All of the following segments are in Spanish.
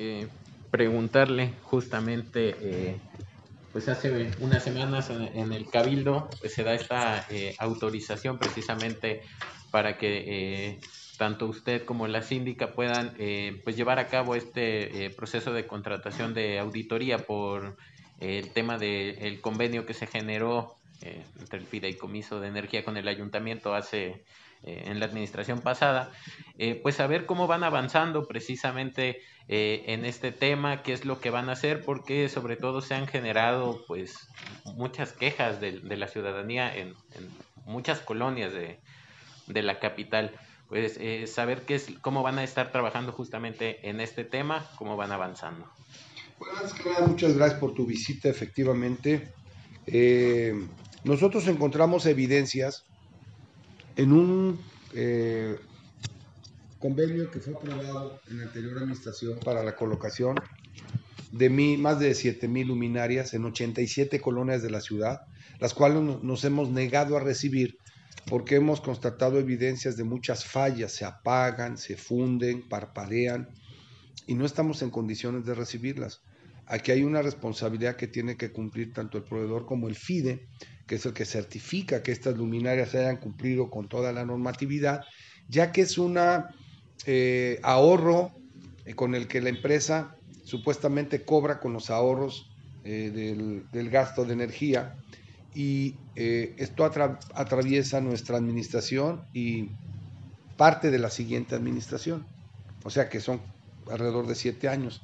eh, preguntarle justamente, eh, pues hace unas semanas en, el Cabildo pues se da esta eh, autorización precisamente para que tanto usted como la síndica puedan pues llevar a cabo este proceso de contratación de auditoría por el tema del convenio que se generó entre el fideicomiso de energía con el ayuntamiento hace eh, en la administración pasada, eh, pues a ver cómo van avanzando precisamente eh, en este tema, qué es lo que van a hacer, porque sobre todo se han generado pues muchas quejas de, la ciudadanía en, muchas colonias de, la capital. Pues saber qué es, cómo van a estar trabajando justamente en este tema, cómo van avanzando. Bueno, muchas gracias por tu visita, efectivamente. Nosotros encontramos evidencias en un eh, convenio que fue aprobado en la anterior administración para la colocación de más de 7.000 luminarias en 87 colonias de la ciudad, las cuales nos hemos negado a recibir porque hemos constatado evidencias de muchas fallas, se apagan, se funden, parpadean y no estamos en condiciones de recibirlas. Aquí hay una responsabilidad que tiene que cumplir tanto el proveedor como el FIDE, que es el que certifica que estas luminarias hayan cumplido con toda la normatividad, ya que es un eh, ahorro eh, con el que la empresa supuestamente cobra con los ahorros eh, del, gasto de energía y esto atraviesa nuestra administración y parte de la siguiente administración, o sea que son alrededor de siete años.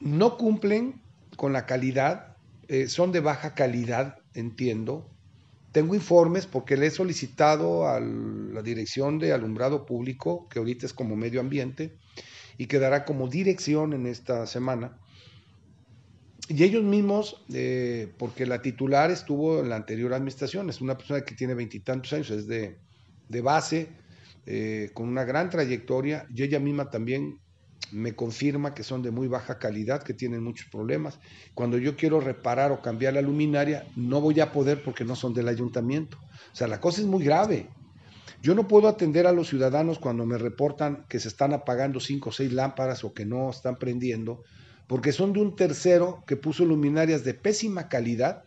No cumplen con la calidad eh, son de baja calidad, entiendo. Tengo informes porque le he solicitado a la Dirección de Alumbrado Público, que ahorita es como medio ambiente, y quedará como dirección en esta semana. Y ellos mismos, eh, porque la titular estuvo en la anterior administración, es una persona que tiene veintitantos años, es de, base, eh, con una gran trayectoria, y ella misma también me confirma que son de muy baja calidad, que tienen muchos problemas. Cuando yo quiero reparar o cambiar la luminaria, no voy a poder porque no son del ayuntamiento. O sea, la cosa es muy grave. Yo no puedo atender a los ciudadanos cuando me reportan que se están apagando cinco o seis lámparas o que no están prendiendo, porque son de un tercero que puso luminarias de pésima calidad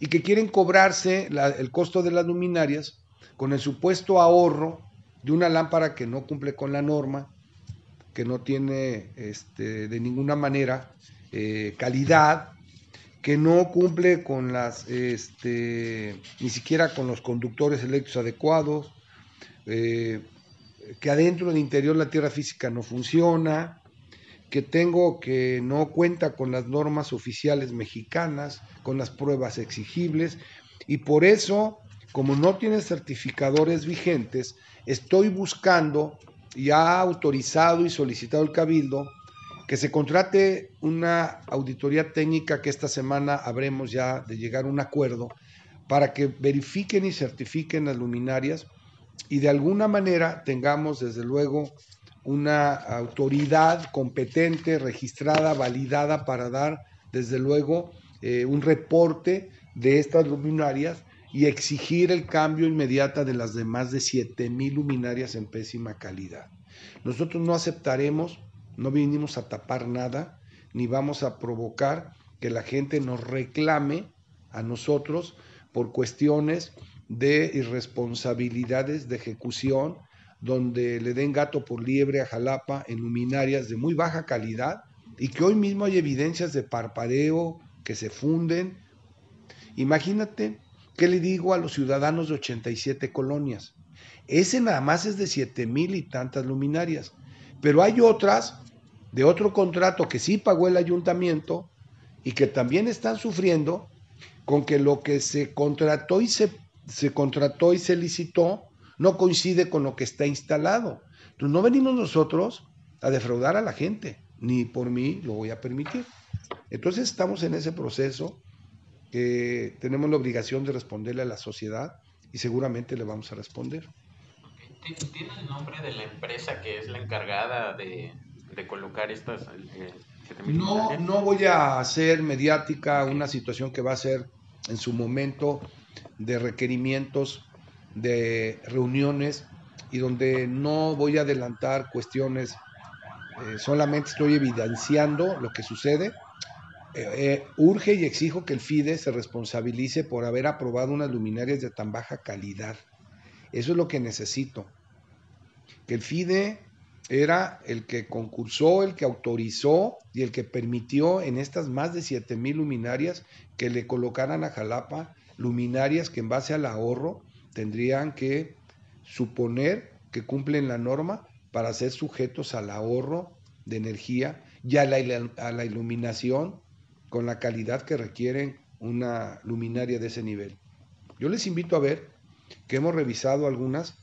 y que quieren cobrarse el costo de las luminarias con el supuesto ahorro de una lámpara que no cumple con la norma que no tiene este, de ninguna manera eh, calidad, que no cumple con las, este, ni siquiera con los conductores eléctricos adecuados, eh, que adentro del interior la tierra física no funciona, que tengo que no cuenta con las normas oficiales mexicanas, con las pruebas exigibles, y por eso, como no tiene certificadores vigentes, estoy buscando y ha autorizado y solicitado el Cabildo que se contrate una auditoría técnica que esta semana habremos ya de llegar a un acuerdo para que verifiquen y certifiquen las luminarias y de alguna manera tengamos desde luego una autoridad competente, registrada, validada para dar desde luego eh, un reporte de estas luminarias y exigir el cambio inmediato de las demás de 7.000 luminarias en pésima calidad. Nosotros no aceptaremos, no vinimos a tapar nada, ni vamos a provocar que la gente nos reclame a nosotros por cuestiones de irresponsabilidades de ejecución, donde le den gato por liebre a Jalapa en luminarias de muy baja calidad y que hoy mismo hay evidencias de parpadeo que se funden. Imagínate ¿Qué le digo a los ciudadanos de 87 colonias? Ese nada más es de 7 mil y tantas luminarias. Pero hay otras de otro contrato que sí pagó el ayuntamiento y que también están sufriendo con que lo que se contrató y se, se contrató y se licitó no coincide con lo que está instalado. Entonces no venimos nosotros a defraudar a la gente, ni por mí lo voy a permitir. Entonces estamos en ese proceso tenemos la obligación de responderle a la sociedad y seguramente le vamos a responder. ¿Tiene el nombre de la empresa que es la encargada de, colocar estas... Eh, no, no voy a hacer mediática una situación que va a ser en su momento de requerimientos, de reuniones y donde no voy a adelantar cuestiones eh, solamente estoy evidenciando lo que sucede. Eh, urge y exijo que el FIDE se responsabilice por haber aprobado unas luminarias de tan baja calidad. Eso es lo que necesito. Que el FIDE era el que concursó, el que autorizó y el que permitió en estas más de 7 mil luminarias que le colocaran a Jalapa luminarias que en base al ahorro tendrían que suponer que cumplen la norma para ser sujetos al ahorro de energía y a la, iluminación con la calidad que requieren una luminaria de ese nivel. Yo les invito a ver que hemos revisado algunas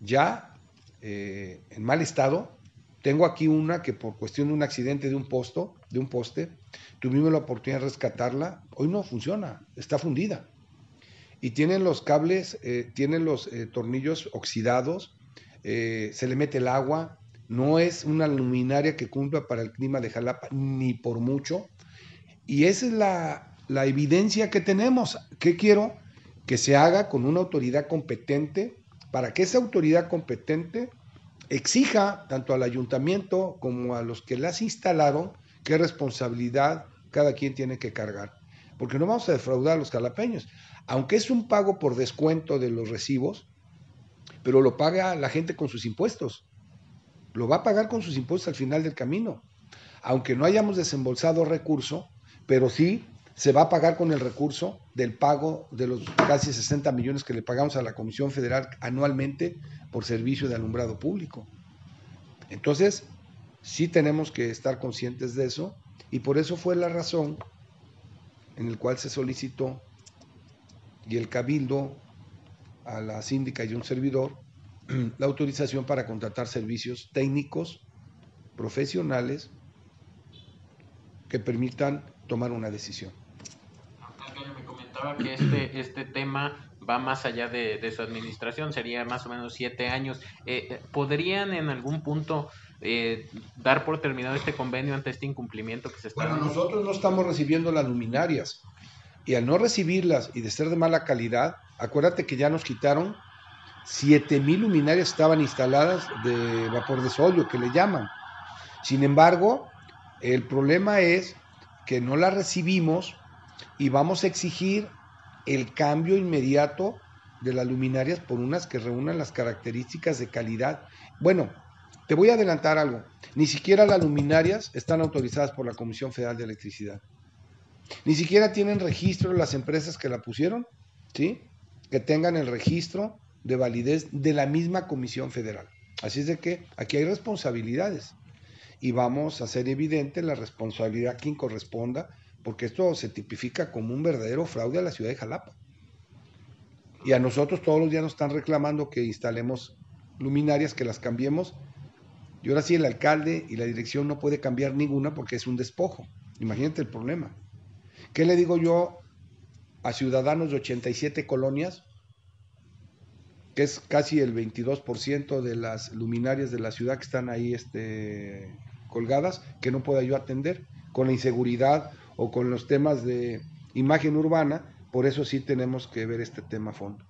ya eh, en mal estado. Tengo aquí una que por cuestión de un accidente de un posto, de un poste, tuvimos la oportunidad de rescatarla. Hoy no funciona, está fundida. Y tienen los cables, eh, tienen los eh, tornillos oxidados, eh, se le mete el agua, no es una luminaria que cumpla para el clima de Jalapa, ni por mucho. Y esa es la, la evidencia que tenemos. ¿Qué quiero? Que se haga con una autoridad competente para que esa autoridad competente exija tanto al ayuntamiento como a los que las instalaron qué responsabilidad cada quien tiene que cargar. Porque no vamos a defraudar a los jalapeños. Aunque es un pago por descuento de los recibos, pero lo paga la gente con sus impuestos. Lo va a pagar con sus impuestos al final del camino. Aunque no hayamos desembolsado recurso, pero sí se va a pagar con el recurso del pago de los casi 60 millones que le pagamos a la Comisión Federal anualmente por servicio de alumbrado público. Entonces, sí tenemos que estar conscientes de eso y por eso fue la razón en el cual se solicitó y el Cabildo a la síndica y un servidor la autorización para contratar servicios técnicos, profesionales, que permitan tomar una decisión. Me comentaba que este, este tema va más allá de, su administración, sería más o menos siete años. Eh, eh, ¿Podrían en algún punto eh, dar por terminado este convenio ante este incumplimiento que se está Bueno, nosotros no estamos recibiendo las luminarias y al no recibirlas y de ser de mala calidad, acuérdate que ya nos quitaron 7000 luminarias estaban instaladas de vapor de sodio, que le llaman. Sin embargo, el problema es que no las recibimos y vamos a exigir el cambio inmediato de las luminarias por unas que reúnan las características de calidad. Bueno, te voy a adelantar algo. Ni siquiera las luminarias están autorizadas por la Comisión Federal de Electricidad. Ni siquiera tienen registro las empresas que la pusieron, ¿sí? Que tengan el registro de validez de la misma Comisión Federal. Así es de que aquí hay responsabilidades y vamos a hacer evidente la responsabilidad a quien corresponda, porque esto se tipifica como un verdadero fraude a la ciudad de Jalapa. Y a nosotros todos los días nos están reclamando que instalemos luminarias, que las cambiemos. Y ahora sí el alcalde y la dirección no puede cambiar ninguna porque es un despojo. Imagínate el problema. ¿Qué le digo yo a ciudadanos de 87 colonias, que es casi el 22% de las luminarias de la ciudad que están ahí este, colgadas, que no pueda yo atender con la inseguridad o con los temas de imagen urbana? Por eso sí tenemos que ver este tema a fondo.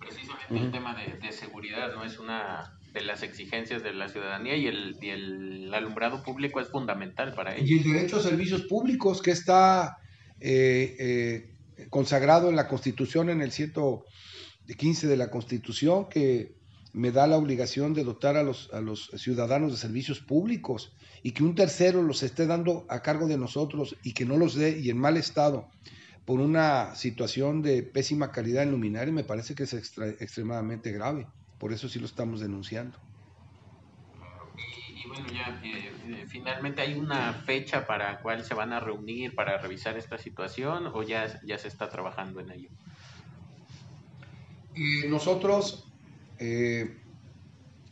Precisamente el tema de, seguridad no es una de las exigencias de la ciudadanía y el, alumbrado público es fundamental para ello. Y el derecho a servicios públicos que está eh, eh, consagrado en la Constitución, en el 115 de la Constitución, que me da la obligación de dotar a los, a los ciudadanos de servicios públicos y que un tercero los esté dando a cargo de nosotros y que no los dé y en mal estado por una situación de pésima calidad en luminaria, me parece que es extremadamente grave. Por eso sí lo estamos denunciando. Y, bueno, ya eh, eh, finalmente hay una fecha para cuál se van a reunir para revisar esta situación o ya, ya se está trabajando en ello. Y nosotros eh,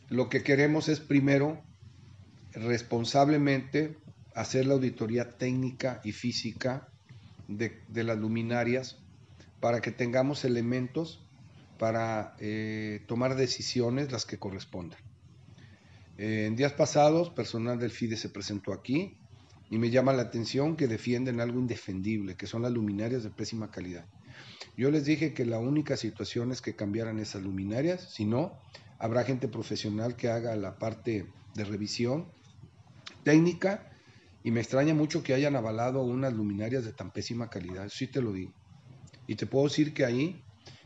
lo que queremos es primero responsablemente hacer la auditoría técnica y física de, las luminarias para que tengamos elementos para eh, tomar decisiones las que correspondan. en días pasados, personal del FIDE se presentó aquí y me llama la atención que defienden algo indefendible, que son las luminarias de pésima calidad. Yo les dije que la única situación es que cambiaran esas luminarias, si no, habrá gente profesional que haga la parte de revisión técnica y me extraña mucho que hayan avalado unas luminarias de tan pésima calidad, sí te lo digo. Y te puedo decir que ahí,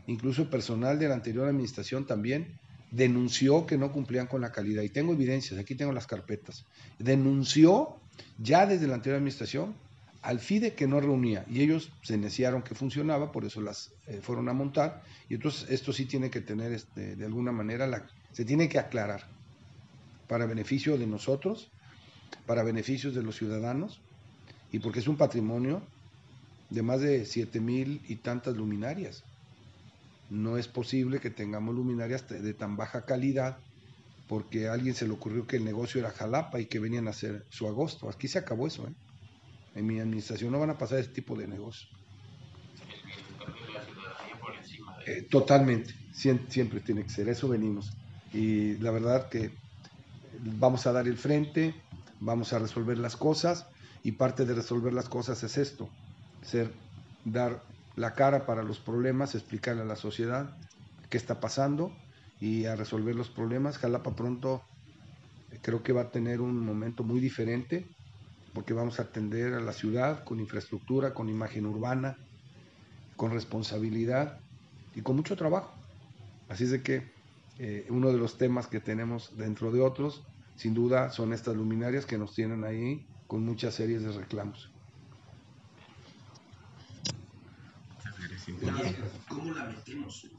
incluso personal de la anterior administración también denunció que no cumplían con la calidad. Y tengo evidencias, aquí tengo las carpetas. Denunció ya desde la anterior administración al FIDE que no reunía y ellos se iniciaron que funcionaba, por eso las eh, fueron a montar y entonces esto sí tiene que tener este, de alguna manera, la, se tiene que aclarar para beneficio de nosotros, para beneficios de los ciudadanos y porque es un patrimonio de más de siete mil y tantas luminarias. No es posible que tengamos luminarias de tan baja calidad porque a alguien se le ocurrió que el negocio era Jalapa y que venían a hacer su agosto. Aquí se acabó eso, ¿eh? En mi administración no van a pasar ese tipo de negocios. Eh, totalmente, siempre, tiene que ser, eso venimos. Y la verdad que vamos a dar el frente, vamos a resolver las cosas y parte de resolver las cosas es esto, ser, dar la cara para los problemas, explicarle a la sociedad qué está pasando y a resolver los problemas. Jalapa pronto creo que va a tener un momento muy diferente porque vamos a atender a la ciudad con infraestructura, con imagen urbana, con responsabilidad y con mucho trabajo. Así es que eh, uno de los temas que tenemos dentro de otros, sin duda, son estas luminarias que nos tienen ahí con muchas series de reclamos. ¿cómo la metemos?